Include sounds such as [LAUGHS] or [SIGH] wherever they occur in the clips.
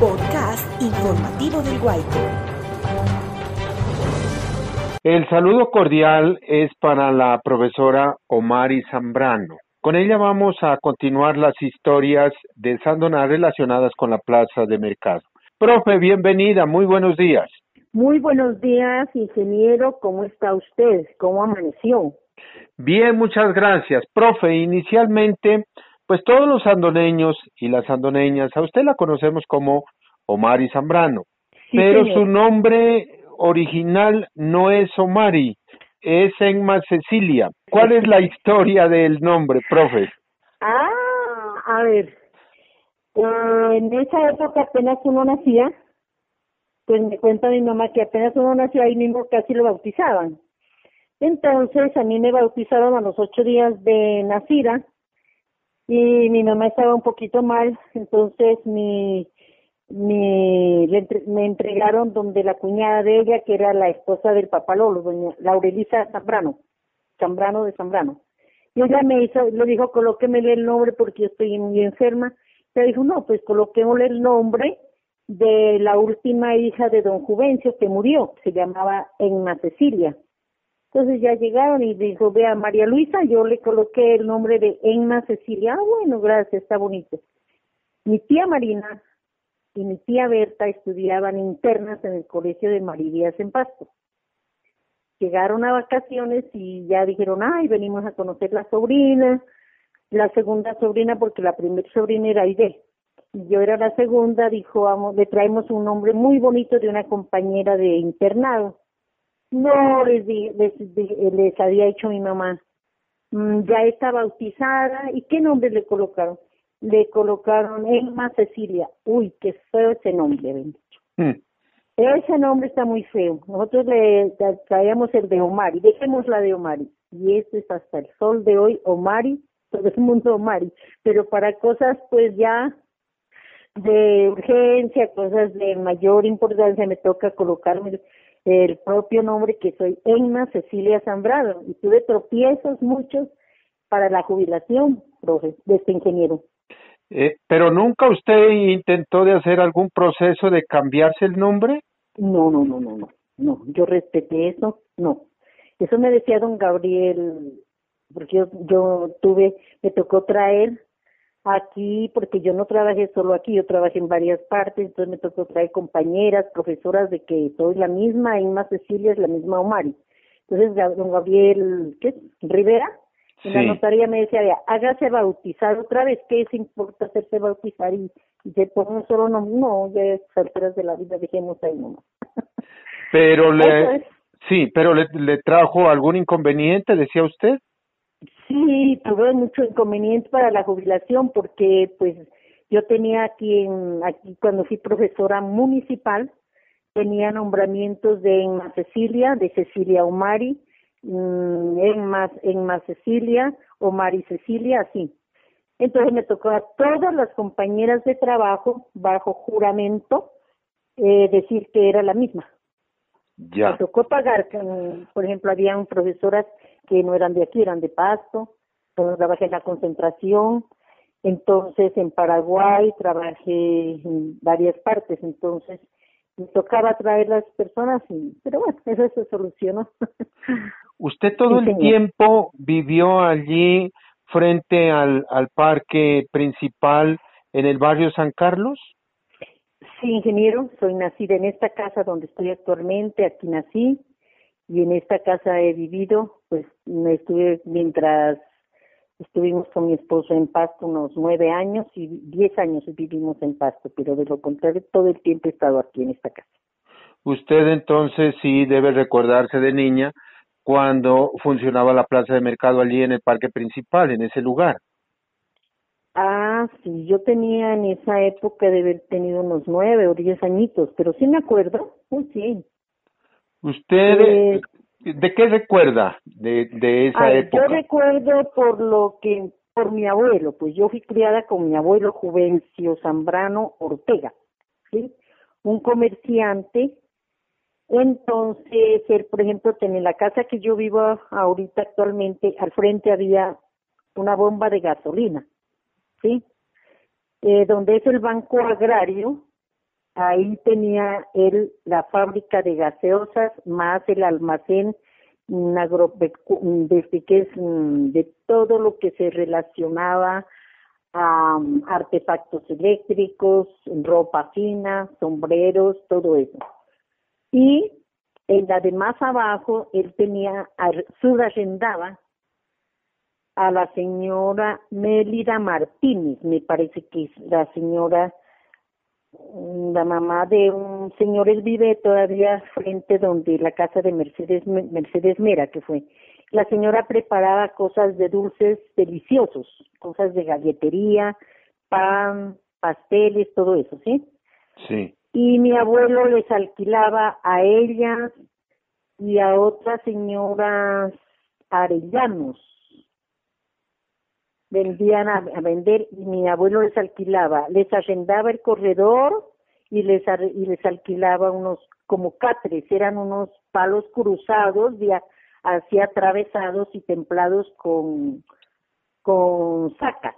Podcast informativo del Guayco. El saludo cordial es para la profesora Omari Zambrano. Con ella vamos a continuar las historias de Sandoná relacionadas con la plaza de mercado. Profe, bienvenida, muy buenos días. Muy buenos días, ingeniero, ¿cómo está usted? ¿Cómo amaneció? Bien, muchas gracias. Profe, inicialmente, pues todos los sandoneños y las sandoneñas, a usted la conocemos como Omari Zambrano, pero su nombre original no es Omari, es Enma Cecilia. ¿Cuál es la historia del nombre, profe? Ah, a ver, eh, en esa época apenas uno nacía, pues me cuenta mi mamá que apenas uno nació ahí mismo casi lo bautizaban. Entonces a mí me bautizaron a los ocho días de nacida y mi mamá estaba un poquito mal, entonces mi, mi me entregaron donde la cuñada de ella, que era la esposa del papá Lolo, doña Laurelisa Zambrano, Zambrano de Zambrano. Y ella me hizo, le dijo, colóquemele el nombre porque yo estoy muy enferma. Le dijo, no, pues coloquémosle el nombre de la última hija de don Juvencio que murió, se llamaba Enma Cecilia. Entonces ya llegaron y dijo, vea, María Luisa, yo le coloqué el nombre de Enma Cecilia. Ah, bueno, gracias, está bonito. Mi tía Marina y mi tía Berta estudiaban internas en el colegio de Marías en Pasto. Llegaron a vacaciones y ya dijeron, ay, venimos a conocer la sobrina, la segunda sobrina, porque la primera sobrina era Aide. Y yo era la segunda, dijo, vamos, le traemos un nombre muy bonito de una compañera de internado no, les, les, había dicho mi mamá, mm, ya está bautizada, ¿y qué nombre le colocaron? Le colocaron Emma Cecilia. Uy, qué feo ese nombre, bendito. Mm. Ese nombre está muy feo. Nosotros le traíamos el de Omari, dejemos la de Omari. Y este es hasta el sol de hoy, Omari, todo el mundo Omari. Pero para cosas pues ya de urgencia, cosas de mayor importancia, me toca colocarme el propio nombre que soy Enma Cecilia Zambrano y tuve tropiezos muchos para la jubilación, profe, de este ingeniero. Eh, pero nunca usted intentó de hacer algún proceso de cambiarse el nombre? No, no, no, no, no, no, yo respeté eso, no. Eso me decía don Gabriel, porque yo, yo tuve, me tocó traer aquí, porque yo no trabajé solo aquí, yo trabajé en varias partes, entonces me tocó traer compañeras, profesoras de que soy la misma, Inma Cecilia es la misma Omari. Entonces, don Gabriel, ¿qué? Rivera, en la notaría me decía, hágase bautizar otra vez, ¿qué es importa hacerse bautizar? Y, y se pone un solo nombre, no, ya es alturas de la vida, dejemos ahí nomás. Pero [LAUGHS] le, sí, pero le, le trajo algún inconveniente, decía usted. Sí, tuve mucho inconveniente para la jubilación porque pues yo tenía aquí, en, aquí cuando fui profesora municipal, tenía nombramientos de Enma Cecilia, de Cecilia Omari, mm, Enma, Enma Cecilia, Omari Cecilia, así. Entonces me tocó a todas las compañeras de trabajo, bajo juramento, eh, decir que era la misma. Ya. Me tocó pagar, por ejemplo, habían profesoras que no eran de aquí, eran de Pasto, entonces trabajé en la concentración, entonces en Paraguay trabajé en varias partes, entonces me tocaba traer las personas, y, pero bueno, [LAUGHS] eso se solucionó. ¿Usted todo el tiempo vivió allí frente al, al parque principal en el barrio San Carlos? Sí, ingeniero, soy nacida en esta casa donde estoy actualmente, aquí nací y en esta casa he vivido, pues me estuve mientras estuvimos con mi esposo en Pasto unos nueve años y diez años vivimos en Pasto, pero de lo contrario todo el tiempo he estado aquí en esta casa. Usted entonces sí debe recordarse de niña cuando funcionaba la plaza de mercado allí en el parque principal, en ese lugar. Ah, sí, yo tenía en esa época de haber tenido unos nueve o diez añitos, pero sí me acuerdo, sí. ¿Usted eh, de qué recuerda de, de esa época? Yo recuerdo por lo que, por mi abuelo, pues yo fui criada con mi abuelo Juvencio Zambrano Ortega, ¿sí? Un comerciante entonces, él, por ejemplo, en la casa que yo vivo ahorita actualmente, al frente había una bomba de gasolina ¿sí? Eh, donde es el Banco Agrario, ahí tenía él la fábrica de gaseosas más el almacén mm, de todo lo que se relacionaba a um, artefactos eléctricos, ropa fina, sombreros, todo eso. Y en la de más abajo, él tenía, subarrendaba a la señora Mélida Martínez, me parece que es la señora, mm, la mamá de un señor, él vive todavía frente donde la casa de Mercedes, Mercedes Mera, que fue. La señora preparaba cosas de dulces deliciosos, cosas de galletería, pan, pasteles, todo eso, ¿sí? Sí. Y mi abuelo les alquilaba a ellas y a otras señoras arellanos. Vendían a, vender y mi abuelo les alquilaba, les arrendaba el corredor y les y les alquilaba unos como catres, eran unos palos cruzados así atravesados y templados con, con sacas.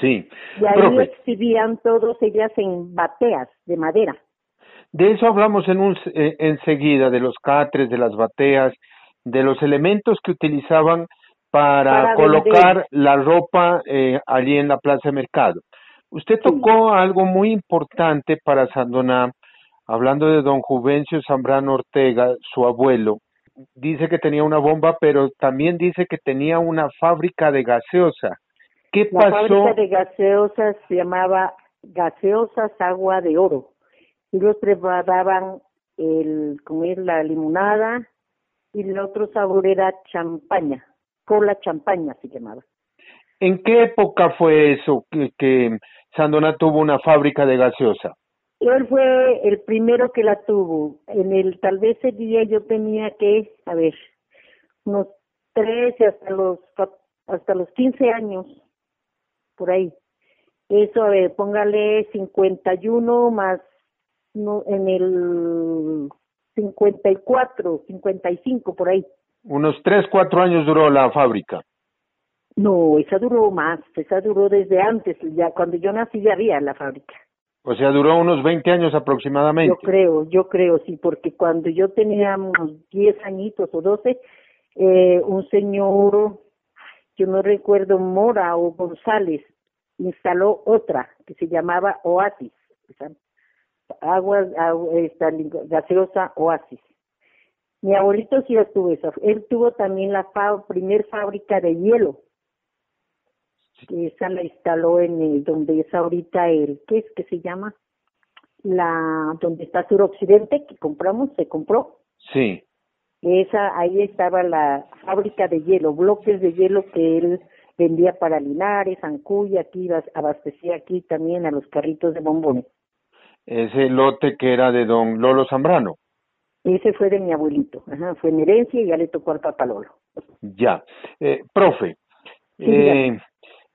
Sí. Y ahí exhibían todos ellas en bateas de madera. De eso hablamos en un, eh, enseguida, de los catres, de las bateas, de los elementos que utilizaban para, colocar la ropa eh, allí en la plaza de mercado. Usted tocó algo muy importante para Sandoná, hablando de don Juvencio Zambrano Ortega, su abuelo, dice que tenía una bomba, pero también dice que tenía una fábrica de gaseosa. ¿Qué la pasó? La fábrica de gaseosas se llamaba Gaseosas Agua de Oro. Ellos preparaban el, como es la limonada y el otro sabor era champaña, cola champaña se llamaba. ¿En qué época fue eso que, que Sandona tuvo una fábrica de gaseosa? Él fue el primero que la tuvo. En el, tal vez ese día yo tenía que, a ver, unos 13 hasta los, hasta los 15 años, por ahí. Eso, a ver, póngale 51 más, no, en el 54, 55, por ahí. Unos 3, 4 años duró la fábrica. No, esa duró más, esa duró desde antes, ya cuando yo nací ya había la fábrica. O sea, duró unos 20 años aproximadamente. Yo creo, yo creo, sí, porque cuando yo tenía unos 10 añitos o 12, eh, un señor, yo no recuerdo, Mora o González, instaló otra que se llamaba Oasis, agua, esta, gaseosa Oasis. Mi abuelito sí la tuvo esa. Él tuvo también la primer fábrica de hielo esa la instaló en el donde es ahorita el, ¿qué es que se llama? La, donde está Suroccidente, que compramos, se compró. Sí. Esa, ahí estaba la fábrica de hielo, bloques de hielo que él vendía para Linares, Ancuya, aquí abastecía aquí también a los carritos de bombones. Ese lote que era de don Lolo Zambrano. Ese fue de mi abuelito, Ajá, fue en herencia y ya le tocó al papá Lolo. Ya. Eh, profe, eh,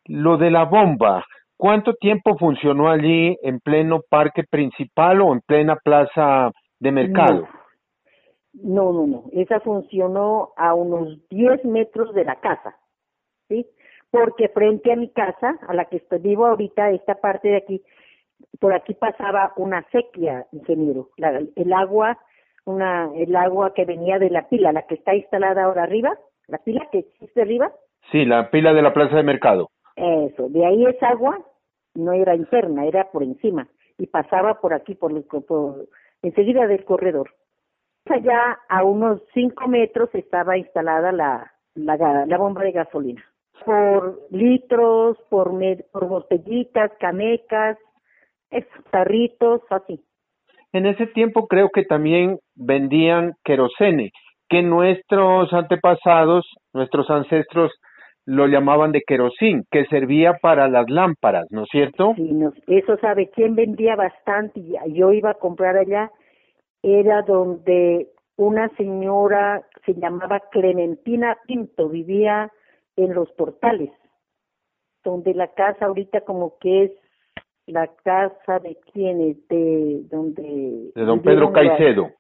lo de la bomba, ¿cuánto tiempo funcionó allí en pleno parque principal o en plena plaza de mercado? No, no, no. Esa funcionó a unos 10 metros de la casa, ¿sí? Porque frente a mi casa, a la que estoy vivo ahorita, esta parte de aquí, por aquí pasaba una sequía, ingeniero. el agua, una, el agua que venía de la pila, la que está instalada ahora arriba, la pila que existe arriba. Sí, la pila de la plaza de mercado. Eso, de ahí esa agua no era interna, era por encima y pasaba por aquí, por, por enseguida del corredor. Allá a unos cinco metros estaba instalada la, la, la bomba de gasolina. Por litros, por, por botellitas, canecas, tarritos, así. En ese tiempo creo que también vendían querosene, que nuestros antepasados, nuestros ancestros lo llamaban de querosín, que servía para las lámparas, ¿no es cierto? Sí, eso sabe quién vendía bastante, yo iba a comprar allá, era donde una señora se llamaba Clementina Pinto, vivía en los portales, donde la casa ahorita como que es la casa de quienes, de donde... De don Pedro Caicedo.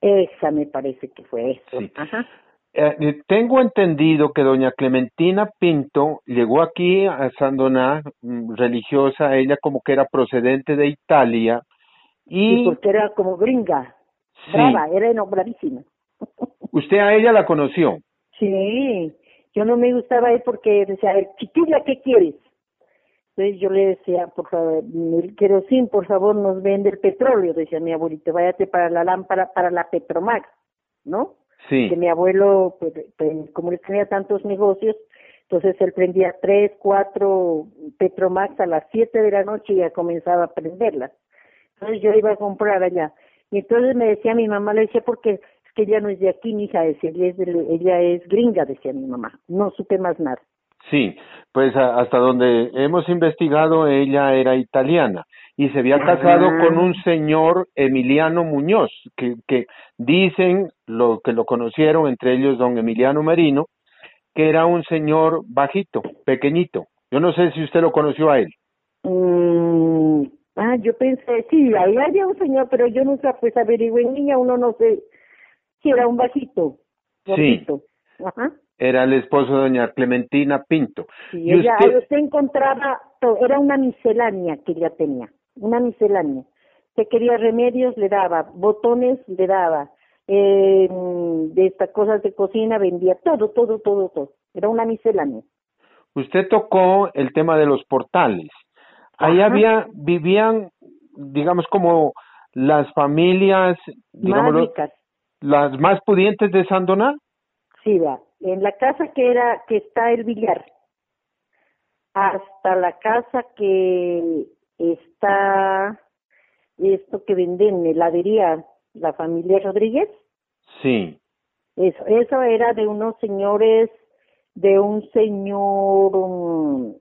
Esa me parece que fue eso. Ajá eh, tengo entendido que doña Clementina Pinto llegó aquí a Sandoná, mm, religiosa, ella como que era procedente de Italia, y... porque era como gringa, brava, era bravísima. [LAUGHS] ¿Usted a ella la conoció? Sí, yo no me gustaba él porque decía, chiquilla, ¿qué quieres? Entonces yo le decía, por favor, el querosín, por favor, nos vende el petróleo, decía mi abuelito, váyate para la lámpara, para la Petromax, ¿no? Sí. Que mi abuelo, pues, pues como él tenía tantos negocios, entonces él prendía tres, cuatro Petromax a las siete de la noche y ya comenzaba a prenderlas. Entonces yo iba a comprar allá. Y entonces me decía mi mamá, le decía, porque es que ella no es de aquí, mi hija, decía, ella es, ella es gringa, decía mi mamá. No supe más nada. Sí, pues hasta donde hemos investigado, ella era italiana y se había casado Ah. con un señor Emiliano Muñoz, que, que dicen lo que lo conocieron, entre ellos don Emiliano Merino, que era un señor bajito, pequeñito. Yo no sé si usted lo conoció a él. Mm, ah, yo pensé, sí, ahí había un señor, pero yo nunca pues averigué en niña, uno no sé si era un bajito. Sí. gordito. Ajá. Era el esposo de doña Clementina Pinto. Sí, Y ella, usted- usted encontraba, era una miscelánea que ella tenía, una miscelánea. Se quería remedios, le daba, botones, le daba, eh, de estas cosas de cocina vendía, todo, todo, todo, todo. Era una miscelánea. Usted tocó el tema de los portales. Ahí Ajá. había, vivían, digamos, como las familias, digamos, las más pudientes de Sandoná. Sí, va. En la casa que era, que está el billar, hasta la casa que está esto que venden, heladería, la familia Rodríguez, Sí, eso, eso era de unos señores, de un señor, um,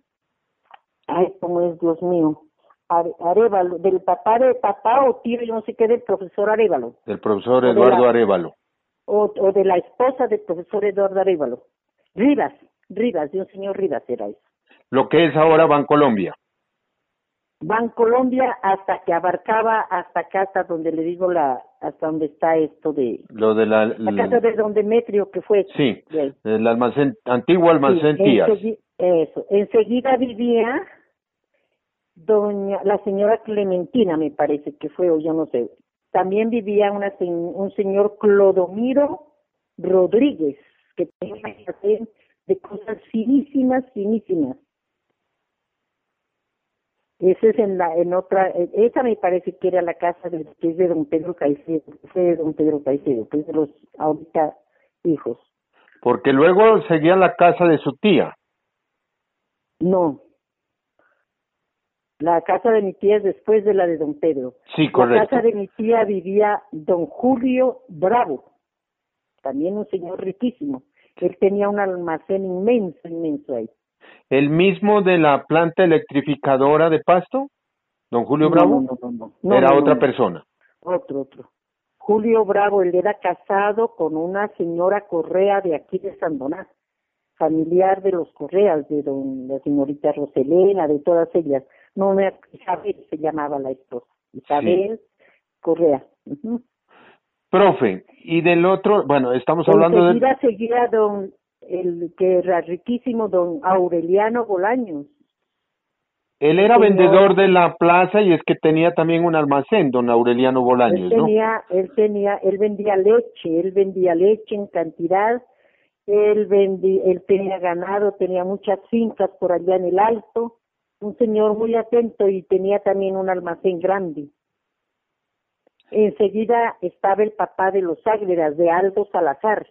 ay, cómo es Dios mío, Are- Arevalo, del papá de papá o tío, yo no sé qué, del profesor Arevalo, del profesor Eduardo Arevalo. O, o de la esposa del profesor Eduardo Arevalo. Rivas, Rivas, de un señor Rivas era eso. Lo que es ahora Bancolombia. Colombia hasta que abarcaba hasta acá, hasta donde le digo la, hasta donde está esto de, Lo de la, la casa de don Demetrio que fue. sí, de el almacén, antiguo almacén Sí, Tías. ensegui- eso. Enseguida vivía doña, la señora Clementina, me parece que fue, o yo no sé. También vivía una, un señor Clodomiro Rodríguez, que tenía una almacén de cosas finísimas, finísimas. Ese es en la, en otra, esa me parece que era la casa de, que es de don Pedro Caicedo, fue de don Pedro Caicedo, que es de los ahorita hijos. Porque luego seguía la casa de su tía. No. La casa de mi tía es después de la de don Pedro. Sí, La correcto. casa de mi tía vivía don Julio Bravo, también un señor riquísimo. Él tenía un almacén inmenso, inmenso ahí. ¿El mismo de la planta electrificadora de Pasto? ¿Don Julio No, Bravo? No, no, no, no. Era otra persona. Otro, otro. Julio Bravo, él era casado con una señora Correa de aquí de Sandoná, familiar de los Correas, de don, la señorita Roselena, de todas ellas. No me Isabel se llamaba la esposa. Isabel Correa. Profe, y del otro, bueno, estamos hablando de... Seguía don, el que era riquísimo, don Aureliano Bolaños. Él era señor- vendedor de la plaza y es que tenía también un almacén, don Aureliano Bolaños, él ¿no? tenía, él tenía, él vendía leche, él vendía leche en cantidad, él vendía, él tenía ganado, tenía muchas fincas por allá en el alto, un señor muy atento y tenía también un almacén grande. Enseguida estaba el papá de los Águilas, de Aldo Salazar.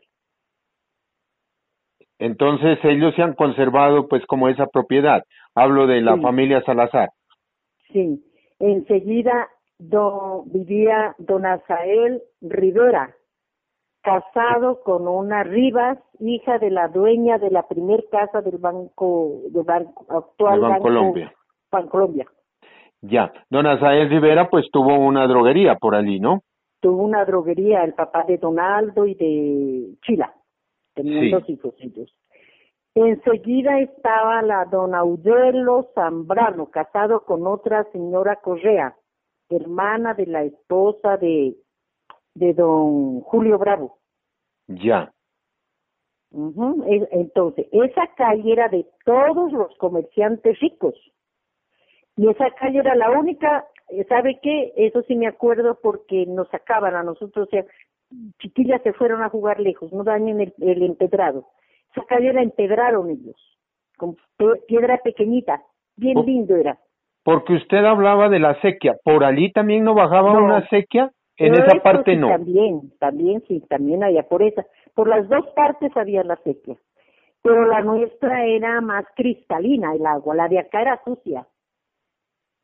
Entonces ellos se han conservado pues como esa propiedad. Hablo de la Sí. familia Salazar. Sí, enseguida vivía don Azael Rivera, casado con una Rivas, hija de la dueña de la primer casa del banco, del banco actual De Bancolombia. Bancolombia. Ya. Don Azael Rivera pues tuvo una droguería por allí, ¿no? Tuvo una droguería, el papá de Donaldo y de Chila. Tenían Sí. dos hijos ellos. Enseguida estaba la don Audelo Zambrano, casado con otra señora Correa, hermana de la esposa de, de don Julio Bravo. Ya. Entonces, esa calle era de todos los comerciantes ricos. Y esa calle era la única, ¿sabe qué? Eso sí me acuerdo porque nos sacaban a nosotros, o sea, chiquillas se fueron a jugar lejos, no dañen el, el empedrado. Esa calle la empedraron ellos, con piedra pequeñita, bien Oh. lindo era. Porque usted hablaba de la sequía. ¿Por allí también no bajaba No. una sequía? En Pero esa eso parte sí, no. También, también sí, también había por esa. Por las dos partes había la sequía. Pero la nuestra era más cristalina el agua, la de acá era sucia.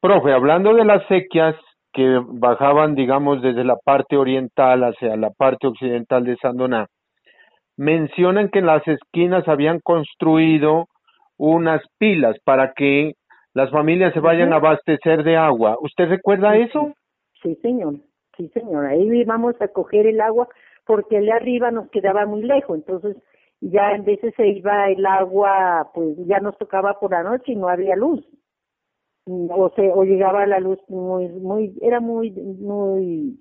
Profe, hablando de las sequías que bajaban, digamos, desde la parte oriental hacia la parte occidental de Sandoná, mencionan que en las esquinas habían construido unas pilas para que las familias se vayan a abastecer de agua. ¿Usted recuerda eso? Sí, señor, sí, señor. Ahí íbamos a coger el agua porque el de arriba nos quedaba muy lejos. Entonces, ya en veces se iba el agua, pues ya nos tocaba por la noche y no había luz. O se, o llegaba la luz muy, muy, era muy, muy,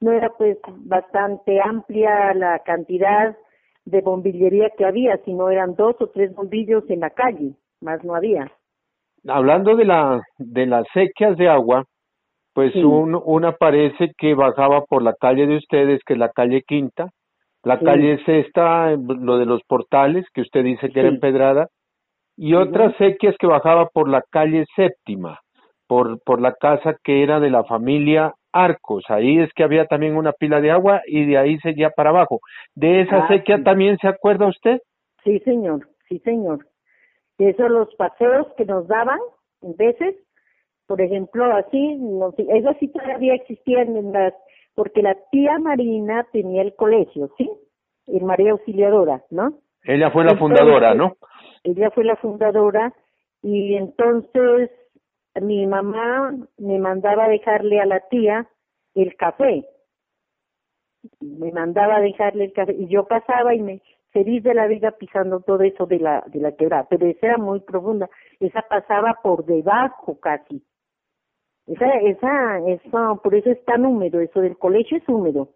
no era pues bastante amplia la cantidad de bombillería que había, sino eran dos o tres bombillos en la calle, más no había. Hablando de la de las sequías de agua, pues Sí. un, una parece que bajaba por la calle de ustedes, que es la calle Quinta, la Sí. calle Sexta, lo de los portales, que usted dice que era empedrada, y Ujú. otras sequías que bajaba por la calle Séptima, por, por la casa que era de la familia Arcos. Ahí es que había también una pila de agua y de ahí seguía para abajo. ¿De esa Ah, sequía también se acuerda usted? Sí, señor, sí, señor. Esos los paseos que nos daban, en veces, por ejemplo, así, no, eso sí todavía existían en las, porque la tía Marina tenía el colegio, ¿sí? En María Auxiliadora, ¿no? Ella fue la Entonces, fundadora, ¿no? Ella fue la fundadora y entonces mi mamá me mandaba a dejarle a la tía el café. Me mandaba a dejarle el café y yo pasaba y me feliz de la vida pisando todo eso de la de la quebrada, pero esa era muy profunda, esa pasaba por debajo casi. Esa esa esa por eso es tan húmedo, eso del colegio es húmedo.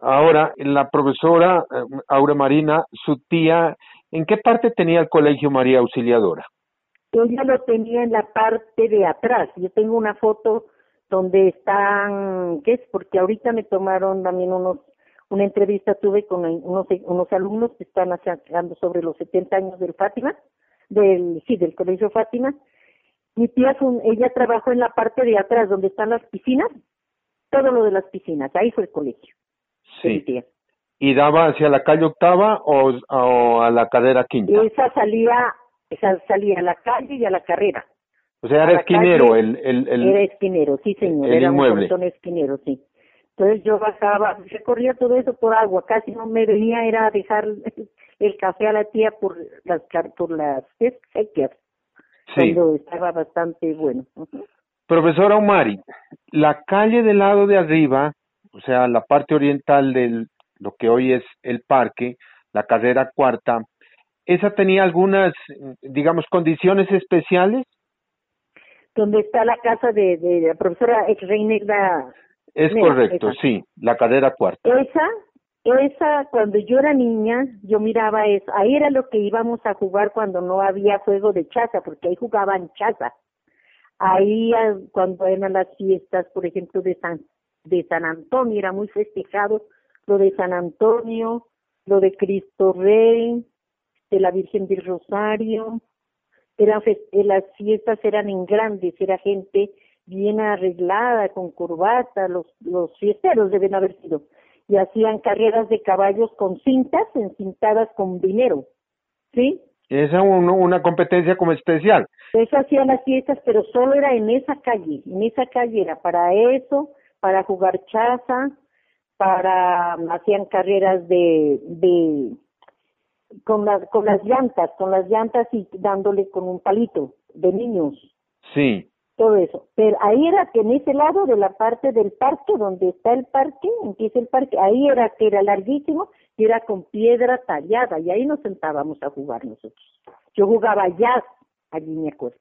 Ahora, la profesora eh, Aura Marina, su tía, ¿en qué parte tenía el colegio María Auxiliadora? Ella lo tenía en la parte de atrás. Yo tengo una foto donde están, ¿qué es? Porque ahorita me tomaron también unos, una entrevista tuve con unos, unos alumnos que están hablando sobre los 70 años del Fátima, del, sí, del Colegio Fátima. Mi tía, ella trabajó en la parte de atrás donde están las piscinas, todo lo de las piscinas, ahí fue el colegio. mi tía. ¿Y daba hacia la calle Octava o, o a la carrera Quinta? Esa salía, esa salía a la calle y a la carrera. o sea, era esquinero calle, el, el, el, Era esquinero, sí señor, el era inmueble. un esquinero, sí. Entonces yo bajaba, recorría todo eso por agua, casi no me venía, era dejar el café a la tía por las por las sequías, Sí. cuando estaba bastante bueno. Profesora Omari, la calle del lado de arriba, o sea, la parte oriental del lo que hoy es el parque, la carrera cuarta, esa tenía algunas, digamos, condiciones especiales. Donde está la casa de, de la profesora ex Es Mira, correcto, esa. sí, la carrera cuarta. Esa, esa, cuando yo era niña, yo miraba eso. Ahí era lo que íbamos a jugar cuando no había juego de chaza, porque ahí jugaban chaza. Ahí, ah, cuando eran las fiestas, por ejemplo, de San, de San Antonio, era muy festejado lo de San Antonio, lo de Cristo Rey, de la Virgen del Rosario. Eran eh, las fiestas eran en grandes, era gente bien arreglada, con corbata, los, los fiesteros deben haber sido, y hacían carreras de caballos con cintas encintadas con dinero, ¿sí? Esa un- una competencia como especial. Eso hacían las fiestas, pero solo era en esa calle, en esa calle era para eso, para jugar chaza, para, hacían carreras de, de, con las, con las llantas, con las llantas y dándole con un palito de niños. Sí, todo eso. Pero ahí era que en ese lado de la parte del parque, donde está el parque, empieza el parque, ahí era que era larguísimo y era con piedra tallada y ahí nos sentábamos a jugar nosotros. Yo jugaba jazz, allí me acuerdo.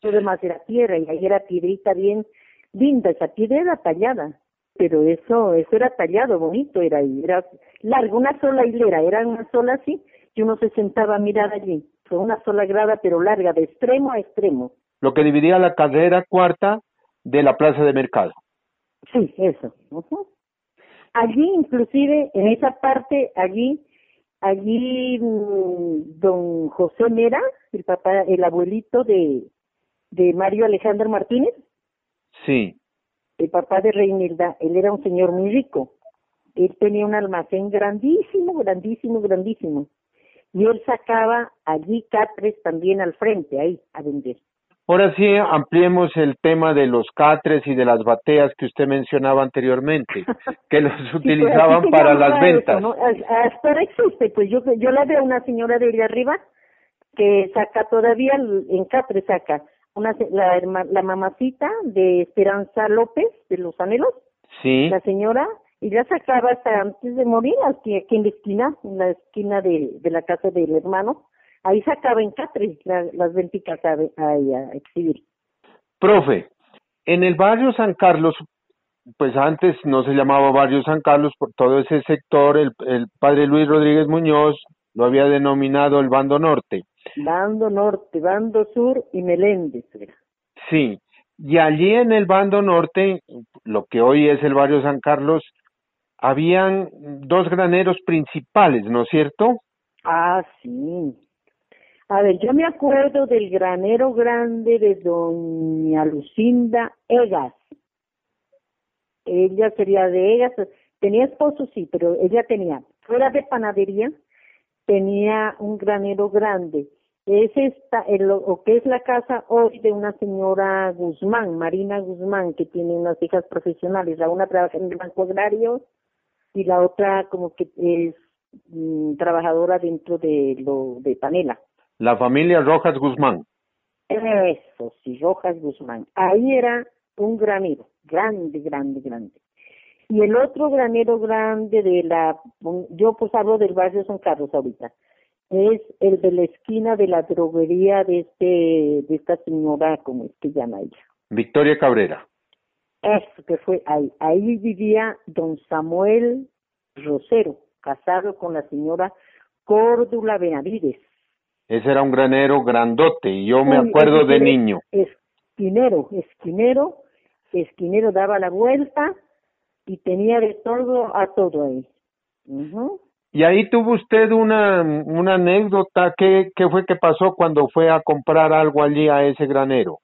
Todo demás era tierra y ahí era piedrita bien linda, esa piedra tallada. pero eso, eso era tallado, bonito era era largo, una sola hilera, era una sola así, y uno se sentaba a mirar allí, fue una sola grada, pero larga, de extremo a extremo. Lo que dividía la carrera cuarta de la plaza de mercado. Sí, eso. Allí, inclusive, en esa parte, allí, allí, mm, don José Mera, el papá, el abuelito de, de Mario Alejandro Martínez. Sí. El papá de Reinilda, él era un señor muy rico. Él tenía un almacén grandísimo, grandísimo, grandísimo. Y él sacaba allí catres también al frente, ahí, a vender. Ahora sí, ampliemos el tema de los catres y de las bateas que usted mencionaba anteriormente, [LAUGHS] que los pues, utilizaban para las ventas. Hasta ahora existe, pues yo, yo la veo una señora de allá arriba que saca todavía, en catre saca, una, la, la mamacita de Esperanza López, de Los Anhelos, sí. la señora, y ya sacaba hasta antes de morir, aquí, aquí en la esquina, en la esquina de, de la casa del hermano, ahí sacaba en Catri las venticas a, a, exhibir. Profe, en el barrio San Carlos, pues antes no se llamaba barrio San Carlos por todo ese sector, el, el padre Luis Rodríguez Muñoz lo había denominado el Bando Norte. Bando Norte, Bando Sur y Meléndez. Sí, y allí en el Bando Norte, lo que hoy es el barrio San Carlos, habían dos graneros principales, ¿no es cierto? Ah, sí. A ver, yo me acuerdo del granero grande de doña Lucinda Egas. Ella sería de Egas, tenía esposo, sí, pero ella tenía, fuera de panadería, tenía un granero grande. Es esta, el, o que es la casa hoy de una señora Guzmán, Marina Guzmán, que tiene unas hijas profesionales. La una trabaja en el Banco Agrario y la otra como que es mm, trabajadora dentro de lo de Panela. La familia Rojas Guzmán. Eso, sí, Rojas Guzmán. Ahí era un granero, grande, grande, grande. Y el otro granero grande de la, yo pues hablo del barrio San Carlos ahorita, es el de la esquina de la droguería de este, de esta señora, como es que llama ella. Victoria Cabrera. Eso que fue ahí. Ahí vivía don Samuel Rosero, casado con la señora Córdula Benavides. Ese era un granero grandote y yo me acuerdo de niño. Esquinero, esquinero, esquinero daba la vuelta y tenía de todo a todo ahí. Y ahí tuvo usted una, una anécdota, ¿Qué, ¿qué fue que pasó cuando fue a comprar algo allí a ese granero?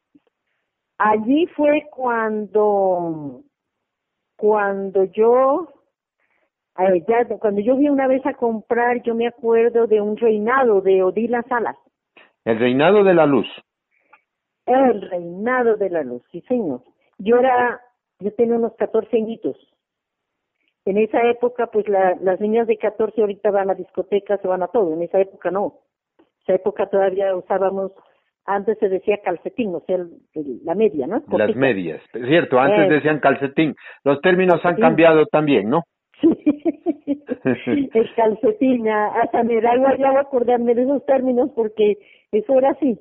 Allí fue cuando, cuando yo ya, cuando yo fui una vez a comprar, yo me acuerdo de un reinado de Odila Salas. El reinado de la luz. El reinado de la luz, sí señor. Yo era, yo tenía unos 14 añitos. En esa época, pues la, las niñas de 14 ahorita van a discotecas, se van a todo. En esa época no. En esa época todavía usábamos, antes se decía calcetín, o sea, la media, ¿no? Las medias, es cierto, antes decían calcetín. Los términos han cambiado también, ¿no? [LAUGHS] el calcetín, hasta me da igual ya acordarme de esos términos porque eso era así,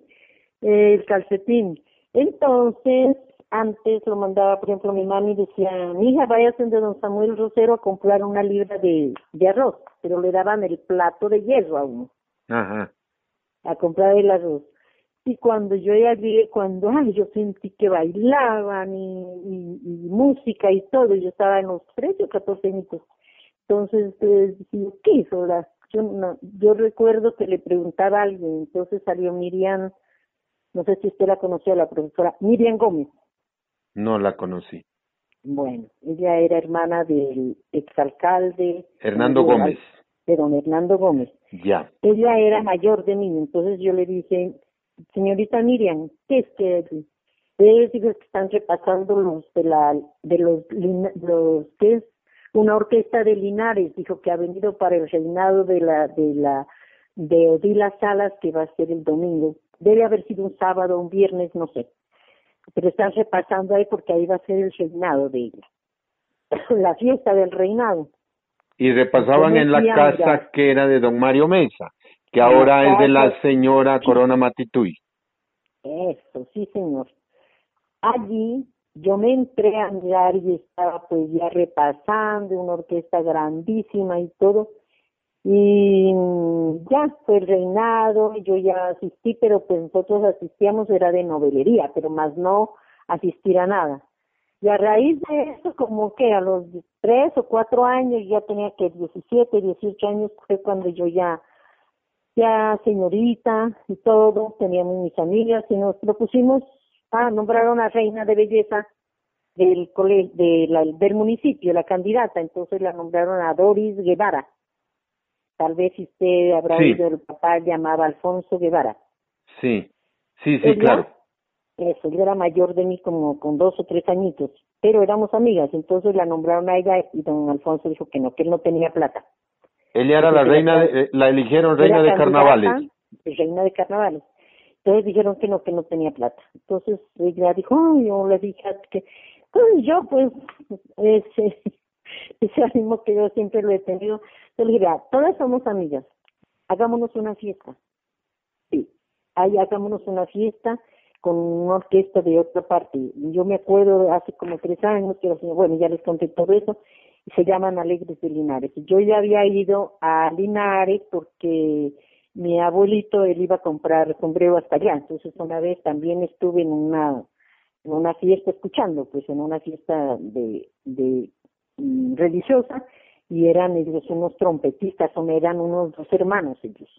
el calcetín. Entonces, antes lo mandaba, por ejemplo, mi mami decía, mi hija, vaya de don Samuel Rosero a comprar una libra de, de arroz, pero le daban el plato de hierro a uno. Ajá. A comprar el arroz. Y cuando yo ya llegué, cuando ay, yo sentí que bailaban y, y, música y todo, yo estaba en los 13 o 14 minutos. Entonces, pues, ¿qué hizo? Yo, no, yo recuerdo que le preguntaba a alguien, entonces salió Miriam, no sé si usted la conoció, la profesora, Miriam Gómez. No la conocí. Bueno, ella era hermana del exalcalde. Hernando Gómez. De don Hernando Gómez. Ya. Ella era mayor de mí, entonces yo le dije, señorita Miriam, ¿qué es que es que están repasando los de la de los los que es una orquesta de Linares dijo que ha venido para el reinado de la de la de Odila Salas que va a ser el domingo. Debe haber sido un sábado un viernes no sé. Pero están repasando ahí porque ahí va a ser el reinado de ella. [COUGHS] La fiesta del reinado. Y repasaban en la casa que era de don Mario Mesa que ahora es de la señora Corona Matituy. Eso, sí, señor. Allí yo me entré a mirar y estaba pues ya repasando una orquesta grandísima y todo y ya fue el reinado, yo ya asistí, pero pues nosotros asistíamos era de novelería, pero más no asistir a nada. Y a raíz de eso, como que a los tres o cuatro años, ya tenía que 17, 18 años, fue cuando yo ya, ya señorita y todo, teníamos mis amigas y nos propusimos a nombrar a reina de belleza del colegio, de la, del municipio, la candidata, entonces la nombraron a Doris Guevara. Tal vez usted habrá oído el papá llamaba Alfonso Guevara. Sí, sí, sí, claro. Eso, él era mayor de mí como con dos o tres añitos, pero éramos amigas, entonces la nombraron a ella y don Alfonso dijo que no, que él no tenía plata. Ella era la reina, de, la eligieron reina de carnavales. Reina de carnavales. Entonces dijeron que no, que no tenía plata. Entonces ella dijo, yo le dije que, pues yo pues, ese, [LAUGHS] ese ánimo que yo siempre lo he tenido. Yo le dije, todas somos amigas, hagámonos una fiesta. Sí, ahí hagámonos una fiesta con una orquesta de otra parte. Yo me acuerdo hace como tres años que bueno, ya les conté todo eso, y se llaman Alegres de Linares. Yo ya había ido a Linares porque mi abuelito, él iba a comprar sombrero hasta allá, entonces una vez también estuve en una, una fiesta escuchando, pues en una fiesta de, de mm, religiosa, y eran ellos unos trompetistas, o eran unos dos hermanos ellos,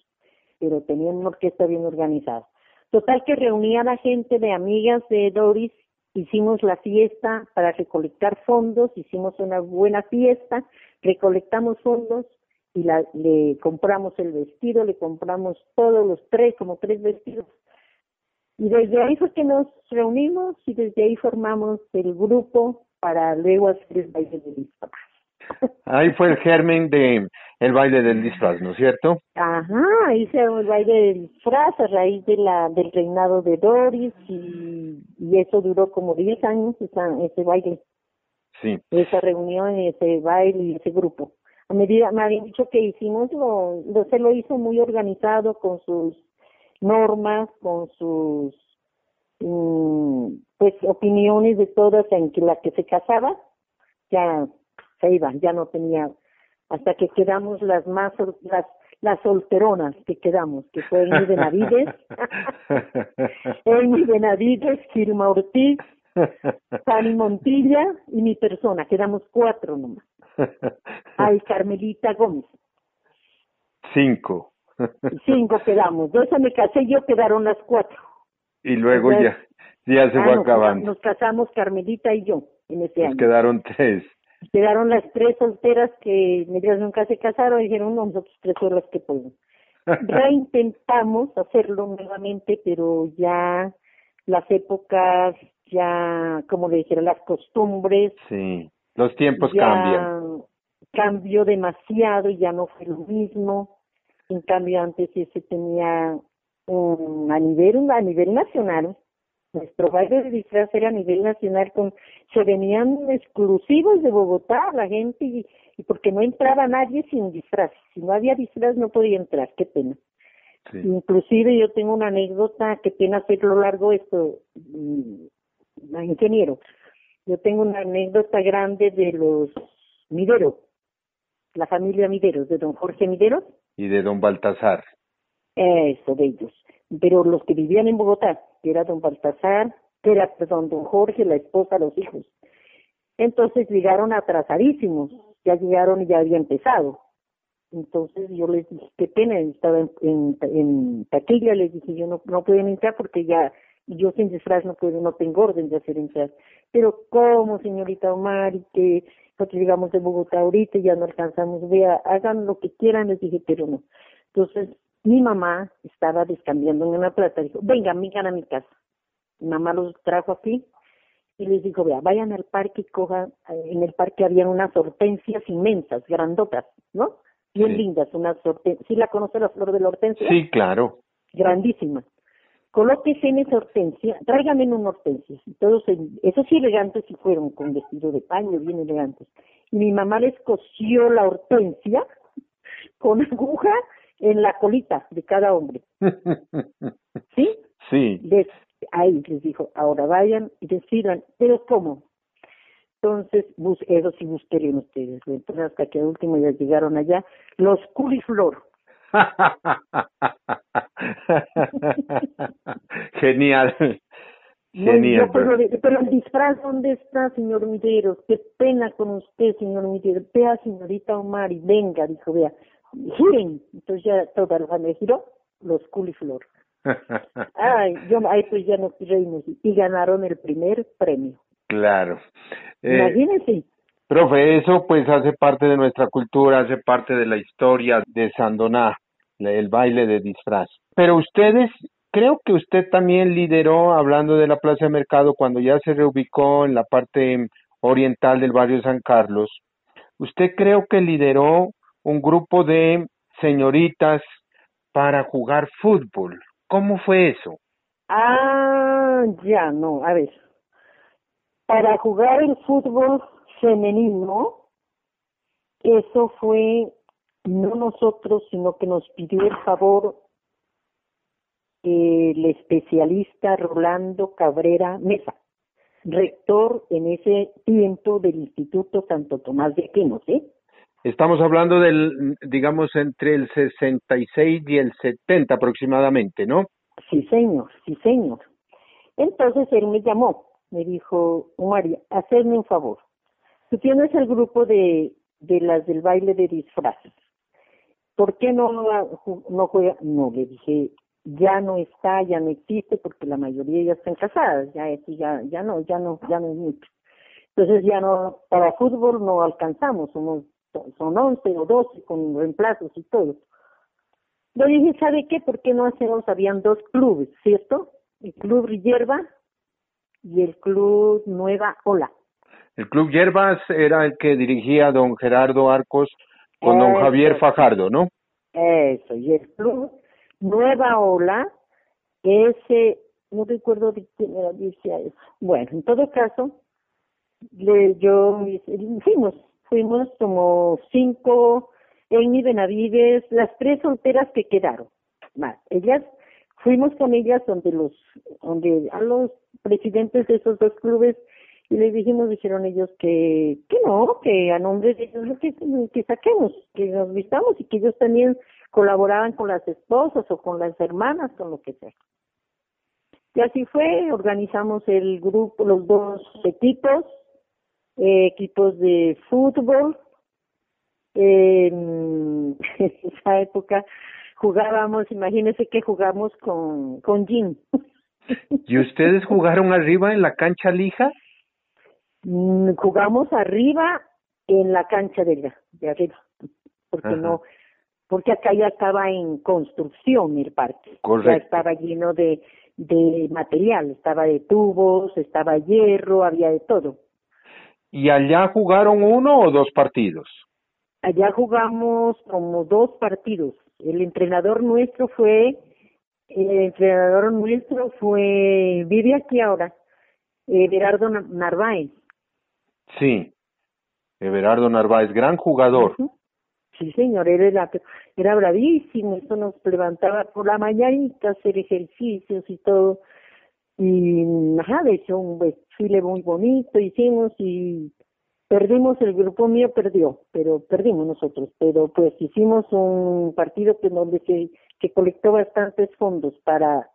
pero tenían una orquesta bien organizada. Total que reunía a la gente de amigas de Doris, hicimos la fiesta para recolectar fondos, hicimos una buena fiesta, recolectamos fondos y la, le compramos el vestido, le compramos todos los tres, como tres vestidos. Y desde ahí fue que nos reunimos y desde ahí formamos el grupo para luego hacer el baile de disfraz. Ahí fue el germen de el baile del disfraz, ¿no es cierto? Ajá, hice el baile del disfraz a raíz de la del reinado de Doris y, y eso duró como 10 años esa, ese baile. Sí. Esa reunión, ese baile y ese grupo. A medida, me habían dicho que hicimos, lo, lo, se lo hizo muy organizado con sus normas, con sus mm, pues opiniones de todas en que la que se casaba ya se iba, ya no tenía hasta que quedamos las más las las solteronas que quedamos, que fue Amy Benavides, Amy [LAUGHS] Benavides, Gilma Ortiz, Fanny Montilla y mi persona, quedamos cuatro nomás. Ay, [LAUGHS] Carmelita Gómez. Cinco. Cinco quedamos. Esa me casé, yo quedaron las cuatro. Y luego ya, ya se fue ah, acabando. Nos casamos Carmelita y yo en ese nos año. quedaron tres. Quedaron las tres solteras que ellas nunca se casaron y dijeron, no, nosotros tres son las que podemos. [LAUGHS] Reintentamos hacerlo nuevamente, pero ya las épocas, ya, como le dijeron, las costumbres. Sí, los tiempos cambian. Cambió demasiado y ya no fue lo mismo. En cambio, antes se tenía un, a nivel, a nivel nacional, nuestro baile de disfraz era a nivel nacional con se venían exclusivos de Bogotá la gente y, y porque no entraba nadie sin disfraz si no había disfraz no podía entrar qué pena Sí. inclusive yo tengo una anécdota que pena hacerlo largo esto mm, ingeniero yo tengo una anécdota grande de los Midero la familia Mideros de don Jorge Mideros Y de don Baltasar. eso de ellos pero los que vivían en Bogotá, que era don Baltasar, que era perdón, don Jorge, la esposa, los hijos. Entonces llegaron atrasadísimos, ya llegaron y ya había empezado. Entonces yo les dije, qué pena, estaba en, en, en taquilla, les dije, yo no, no pueden entrar porque ya, yo sin disfraz no puedo, no tengo orden de hacer entrar. Pero ¿cómo, señorita Omar? Y que nosotros llegamos de Bogotá ahorita y ya no alcanzamos, vea, hagan lo que quieran, les dije, pero no. Entonces mi mamá estaba descambiando en una plata, dijo, venga, vengan a mi casa. Mi mamá los trajo aquí y les dijo, vea, vayan al parque y cojan, eh, en el parque habían unas hortensias inmensas, grandotas, ¿no? Bien Sí. lindas, unas hortensias. ¿Sí la conoce la flor de la hortensia? Sí, claro. Grandísima. Colóquese en esa hortensia, tráigame una hortensia. Y todos, en- esos sí elegantes sí fueron, con vestido de paño, bien elegantes. Y mi mamá les cosió la hortensia [LAUGHS] con aguja en la colita de cada hombre, [LAUGHS] ¿sí? sí. Les, ahí les dijo, ahora vayan y decidan, pero ¿cómo? Entonces, bus, eso sí busquen ustedes. Entonces, hasta que al último ya llegaron allá, los culiflor. [LAUGHS] Genial. Genial. pero, pero, el disfraz, ¿dónde está, señor Mideros? Qué pena con usted, señor Mideros. Vea, señorita Omar, y venga, dijo, vea, giren. Entonces ya toda la familia giró, los culiflor. [LAUGHS] Ay, yo, ahí pues ya nos reímos y ganaron el primer premio. Claro. Eh, Imagínense. Profe, eso pues hace parte de nuestra cultura, hace parte de la historia de Sandoná, el baile de disfraz. Pero ustedes, creo que usted también lideró, hablando de la Plaza de Mercado, cuando ya se reubicó en la parte oriental del barrio San Carlos, usted creo que lideró un grupo de señoritas para jugar fútbol. ¿Cómo fue eso? Ah, ya, no, a ver. Para jugar el fútbol femenino, eso fue no nosotros, sino que nos pidió el favor el especialista Rolando Cabrera Mesa, rector en ese tiempo del Instituto Santo Tomás de Aquino, ¿sí? Estamos hablando del, digamos, entre el 66 y el 70 aproximadamente, ¿no? Sí, señor, sí, señor. Entonces él me llamó, me dijo, María, hacerme un favor. Tú tienes el grupo de, de las del baile de disfraces. ¿Por qué no, no juega? No, le dije, ya no está, ya no existe, porque la mayoría ya están casadas, ya, ya, ya no, ya no, ya no es mucho. Entonces ya no, para fútbol no alcanzamos, somos son 11 o 12 con reemplazos y todo. Le dije, ¿sabe qué? ¿Por qué no hacemos? Habían dos clubes, ¿cierto? El Club Hierba y el Club Nueva Ola. El Club Hierbas era el que dirigía don Gerardo Arcos con don Javier Fajardo, ¿no? Eso, y el Club Nueva Ola, ese, no recuerdo de quién era, eso. Bueno, en todo caso, le, yo, fuimos fuimos como cinco, Amy Benavides, las tres solteras que quedaron, más. Ellas, fuimos con ellas donde los, donde a los presidentes de esos dos clubes y les dijimos, dijeron ellos que, que no, que a nombre de ellos que, que saquemos, que nos vistamos y que ellos también colaboraban con las esposas o con las hermanas, con lo que sea. Y así fue, organizamos el grupo, los dos equipos, eh, equipos de fútbol. en [LAUGHS] esa época jugábamos, imagínense que jugamos con, con Jim. ¿Y ustedes jugaron arriba en la cancha lija? Mm, jugamos arriba en la cancha de, de arriba, porque no, porque acá ya estaba en construcción el parque, Correcto. ya estaba lleno de, de material, estaba de tubos, estaba hierro, había de todo. ¿Y allá jugaron uno o dos partidos? Allá jugamos como dos partidos. El entrenador nuestro fue, el entrenador nuestro fue, vive aquí ahora, Everardo Narváez. Sí, Everardo Narváez, gran jugador. Sí, señor, él era, era bravísimo, eso nos levantaba por la mañanita a hacer ejercicios y todo. Y ajá, de hecho un desfile muy bonito hicimos y perdimos, el grupo mío perdió, pero perdimos nosotros, pero pues hicimos un partido que donde se que colectó bastantes fondos para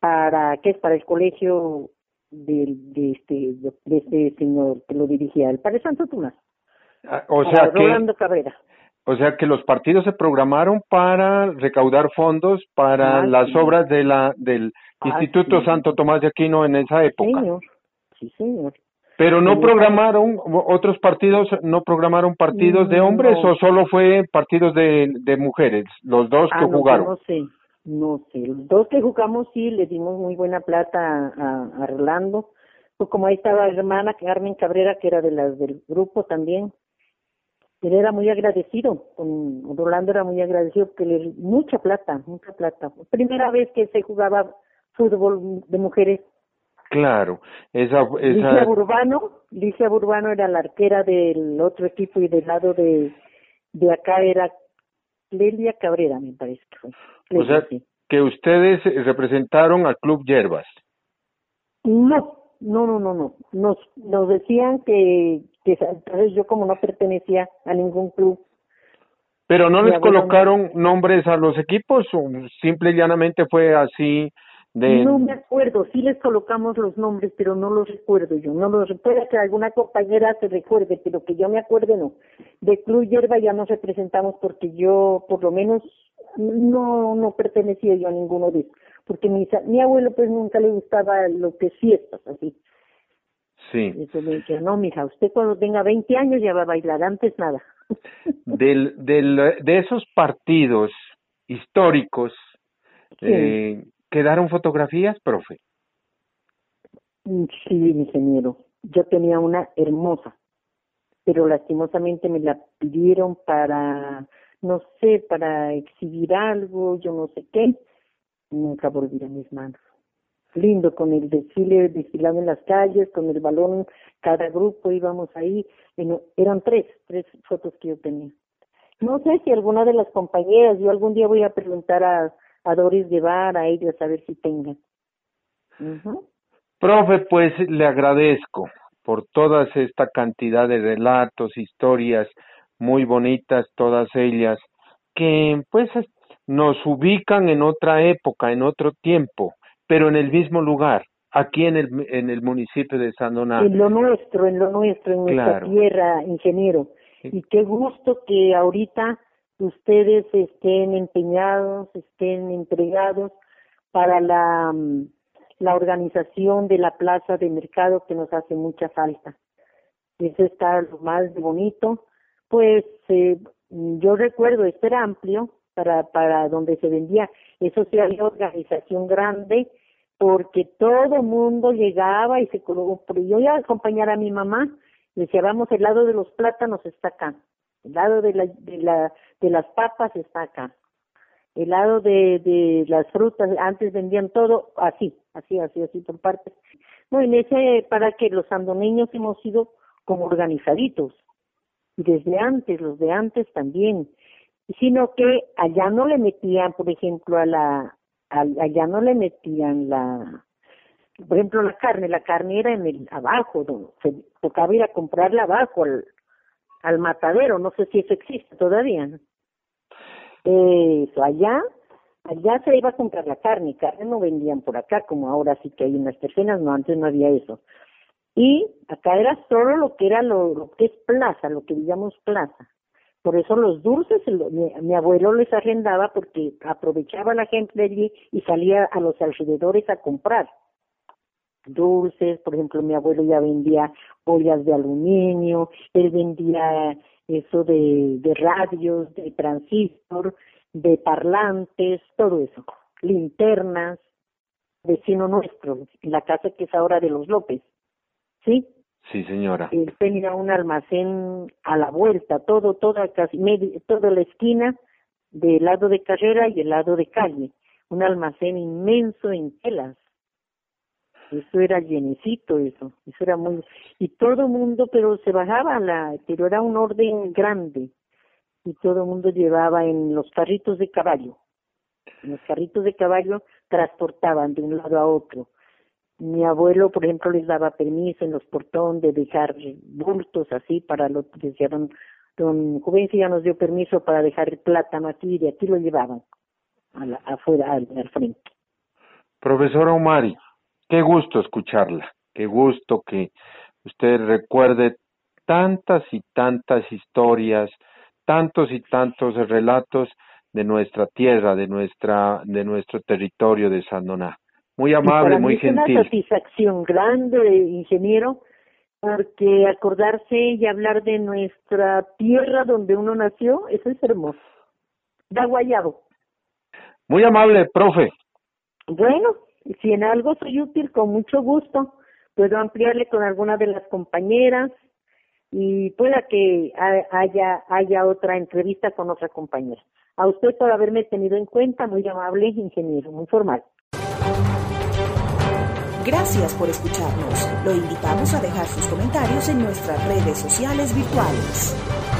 para qué es para el colegio de, de este de este señor que lo dirigía, el Padre Santo Tomás. Ah, o sea Rolando Cabrera. O sea que los partidos se programaron para recaudar fondos para Ah, las sí. obras de la del Ah, Instituto sí. Santo Tomás de Aquino en esa época. Señor. Sí, señor. Pero no programaron otros partidos, no programaron partidos de hombres no. o solo fue partidos de, de mujeres, los dos Ah, que no, yo jugaron. No sé, no sé. Los dos que jugamos sí le dimos muy buena plata a, a, a Rolando. Pues como ahí estaba la hermana Carmen Cabrera, que era de las del grupo también. Él era muy agradecido, con Rolando era muy agradecido porque le mucha plata, mucha plata. Primera vez que se jugaba fútbol de mujeres. Claro, esa, Licia Burbano, Licia Burbano era la arquera del otro equipo y del lado de, de acá era Lelia Cabrera, me parece que fue. O sea, que ustedes representaron al Club Hierbas. No, no, no, no, no. Nos, nos decían que, que entonces yo como no pertenecía a ningún club. Pero no les colocaron nombres a los equipos o simple y llanamente fue así no me acuerdo, sí les colocamos los nombres, pero no los recuerdo yo. No los puede que alguna compañera se recuerde, pero que yo me acuerde no. De Club Hierba ya nos representamos porque yo, por lo menos, no no pertenecía yo a ninguno de ellos. Porque mi, mi abuelo pues nunca le gustaba lo que fiestas, así. Sí. Entonces me decía, no, mija, usted cuando tenga 20 años ya va a bailar, antes nada. [LAUGHS] del, del, de esos partidos históricos, eh, ¿Quedaron fotografías, profe? Mm, sí, ingeniero. Yo tenía una hermosa, pero lastimosamente me la pidieron para, no sé, para exhibir algo, yo no sé qué. Nunca volví a mis manos. Lindo, con el desfile desfilando en las calles, con el balón, cada grupo íbamos ahí. eran tres, tres fotos que yo tenía. No sé si alguna de las compañeras, yo algún día voy a preguntar a, a Doris llevar a ellos a ver si tengan. Profe, pues le agradezco por toda esta cantidad de relatos, historias muy bonitas, todas ellas, que pues nos ubican en otra época, en otro tiempo, pero en el mismo lugar, aquí en el, en el municipio de San Donato. En lo nuestro, en lo nuestro, en nuestra tierra, ingeniero. Y qué gusto que ahorita ustedes estén empeñados, estén entregados para la, mm, la organización de la plaza de mercado que nos hace mucha falta. Eso está lo más bonito. Pues eh, yo recuerdo, esto era amplio para, para donde se vendía. Eso sí había organización grande porque todo mundo llegaba y se colocó. Yo iba a acompañar a mi mamá, decía, vamos, el lado de los plátanos está acá el lado de, la, de, la, de las papas está acá. El lado de, de las frutas, antes vendían todo así, así, así, así por partes. No, en ese, para que los andoneños hemos sido como organizaditos. Y desde antes, los de antes también. Sino que allá no le metían, por ejemplo, a la, allá no le metían la, por ejemplo, la carne, la carne era en el abajo, se tocaba ir a comprarla abajo al, al matadero, no sé si eso existe todavía. Eso, allá, allá se iba a comprar la carne, carne no vendían por acá, como ahora sí que hay unas tercenas, no, antes no había eso. Y acá era solo lo que era lo, que es plaza, lo que digamos plaza. Por eso los dulces, mi, mi, abuelo les arrendaba porque aprovechaba la gente de allí y salía a los alrededores a comprar dulces, por ejemplo, mi abuelo ya vendía ollas de aluminio, él vendía eso de, de radios, de transistor, de parlantes, todo eso, linternas, vecino nuestro, la casa que es ahora de los López, ¿sí? Sí, señora. Él tenía un almacén a la vuelta, todo, toda casi media, toda la esquina del lado de carrera y el lado de calle, un almacén inmenso en telas eso era llenecito eso, eso era muy, y todo mundo, pero se bajaba la, pero era un orden grande, y todo el mundo llevaba en los carritos de caballo, en los carritos de caballo transportaban de un lado a otro. Mi abuelo, por ejemplo, les daba permiso en los portones de dejar bultos así para lo que decían, don Juvencio ya nos dio permiso para dejar el plátano aquí y de aquí lo llevaban a la, afuera, al, al frente. Profesora Omari, Qué gusto escucharla, qué gusto que usted recuerde tantas y tantas historias, tantos y tantos relatos de nuestra tierra, de nuestra, de nuestro territorio de San Doná. Muy amable, muy gentil. Es una satisfacción grande, ingeniero, porque acordarse y hablar de nuestra tierra donde uno nació, eso es hermoso. Da guayabo. Muy amable, profe. Bueno, si en algo soy útil, con mucho gusto, puedo ampliarle con alguna de las compañeras y pueda que haya, haya otra entrevista con otra compañera. A usted por haberme tenido en cuenta, muy amable ingeniero, muy formal. Gracias por escucharnos. Lo invitamos a dejar sus comentarios en nuestras redes sociales virtuales.